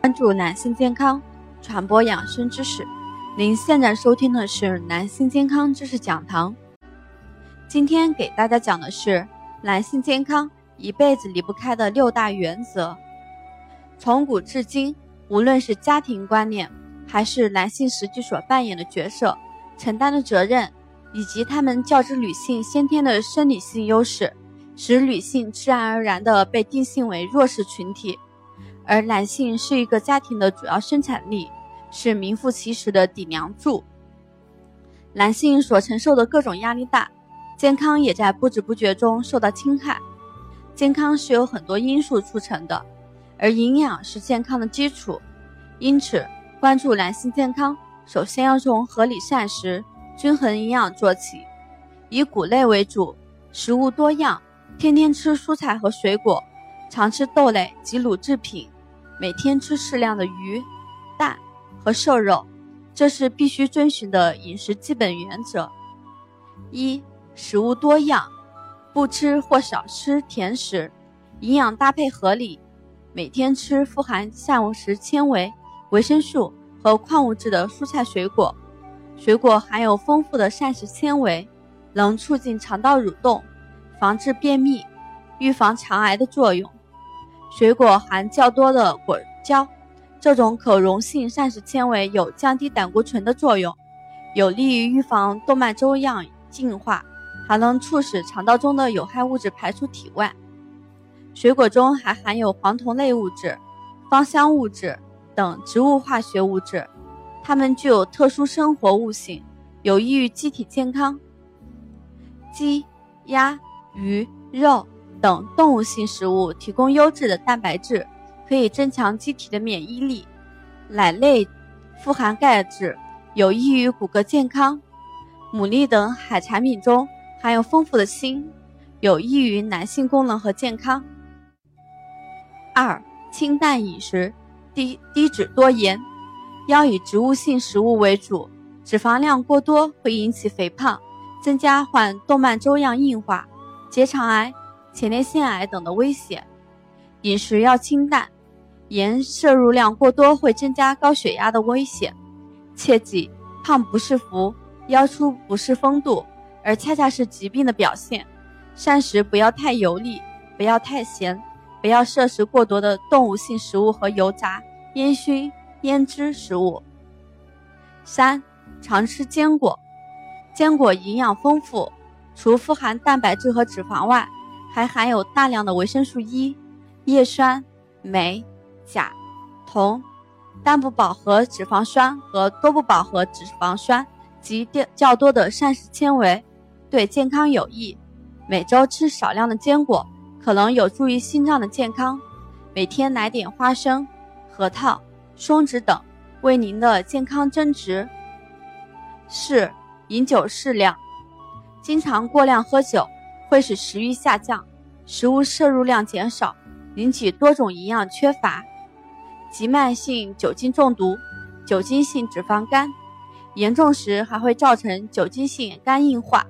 关注男性健康，传播养生知识。您现在收听的是男性健康知识讲堂。今天给大家讲的是男性健康一辈子离不开的六大原则。从古至今，无论是家庭观念，还是男性实际所扮演的角色、承担的责任，以及他们较之女性先天的生理性优势，使女性自然而然地被定性为弱势群体。而男性是一个家庭的主要生产力，是名副其实的顶梁柱。男性所承受的各种压力大，健康也在不知不觉中受到侵害。健康是由很多因素促成的，而营养是健康的基础。因此，关注男性健康，首先要从合理膳食、均衡营养做起，以谷类为主，食物多样，天天吃蔬菜和水果，常吃豆类及乳制品。每天吃适量的鱼、蛋和瘦肉，这是必须遵循的饮食基本原则。一、食物多样，不吃或少吃甜食，营养搭配合理。每天吃富含膳食纤维、维生素和矿物质的蔬菜水果，水果含有丰富的膳食纤维，能促进肠道蠕动，防治便秘，预防肠癌的作用。水果含较多的果胶，这种可溶性膳食纤维有降低胆固醇的作用，有利于预防动脉粥样硬化，还能促使肠道中的有害物质排出体外。水果中还含有黄酮类物质、芳香物质等植物化学物质，它们具有特殊生活物性，有益于机体健康。鸡、鸭、鱼、肉。等动物性食物提供优质的蛋白质，可以增强机体的免疫力。奶类富含钙质，有益于骨骼健康。牡蛎等海产品中含有丰富的锌，有益于男性功能和健康。二、清淡饮食，低低脂多盐，要以植物性食物为主。脂肪量过多会引起肥胖，增加患动脉粥样硬化、结肠癌。前列腺癌等的危险，饮食要清淡，盐摄入量过多会增加高血压的危险。切记，胖不是福，腰粗不是风度，而恰恰是疾病的表现。膳食不要太油腻，不要太咸，不要摄食过多的动物性食物和油炸、烟熏、腌制食物。三，常吃坚果，坚果营养丰富，除富含蛋白质和脂肪外，还含有大量的维生素 E、叶酸、镁、钾、铜、单不饱和脂肪酸和多不饱和脂肪酸及较多的膳食纤维，对健康有益。每周吃少量的坚果，可能有助于心脏的健康。每天来点花生、核桃、松子等，为您的健康增值。四、饮酒适量，经常过量喝酒。会使食欲下降，食物摄入量减少，引起多种营养缺乏，急慢性酒精中毒、酒精性脂肪肝，严重时还会造成酒精性肝硬化。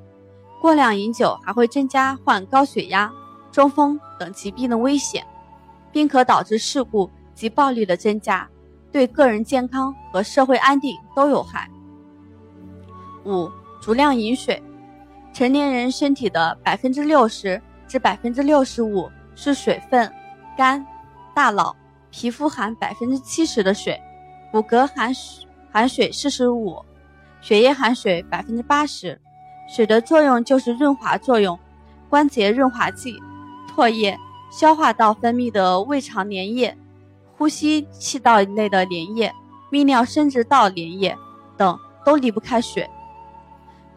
过量饮酒还会增加患高血压、中风等疾病的危险，并可导致事故及暴力的增加，对个人健康和社会安定都有害。五、足量饮水。成年人身体的百分之六十至百分之六十五是水分，肝、大脑、皮肤含百分之七十的水，骨骼含水含水四十五，血液含水百分之八十。水的作用就是润滑作用，关节润滑剂、唾液、消化道分泌的胃肠粘液、呼吸气道内的粘液、泌尿生殖道粘液等都离不开水。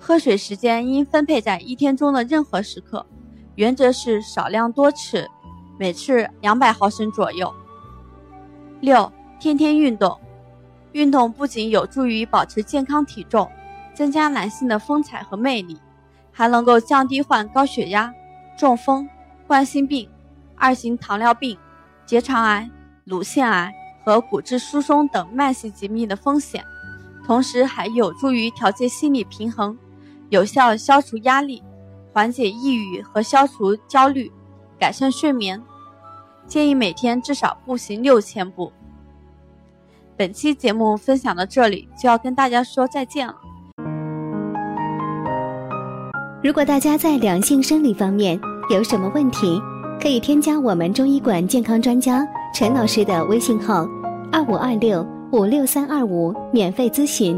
喝水时间应分配在一天中的任何时刻，原则是少量多次，每次两百毫升左右。六、天天运动，运动不仅有助于保持健康体重，增加男性的风采和魅力，还能够降低患高血压、中风、冠心病、二型糖尿病、结肠癌、乳腺癌和骨质疏松等慢性疾病的风险，同时还有助于调节心理平衡，有效消除压力，缓解抑郁和消除焦虑，改善睡眠。建议每天至少步行六千步。本期节目分享到这里，就要跟大家说再见了。如果大家在两性生理方面有什么问题，可以添加我们中医馆健康专家陈老师的微信号：二五二六五六三二五，免费咨询。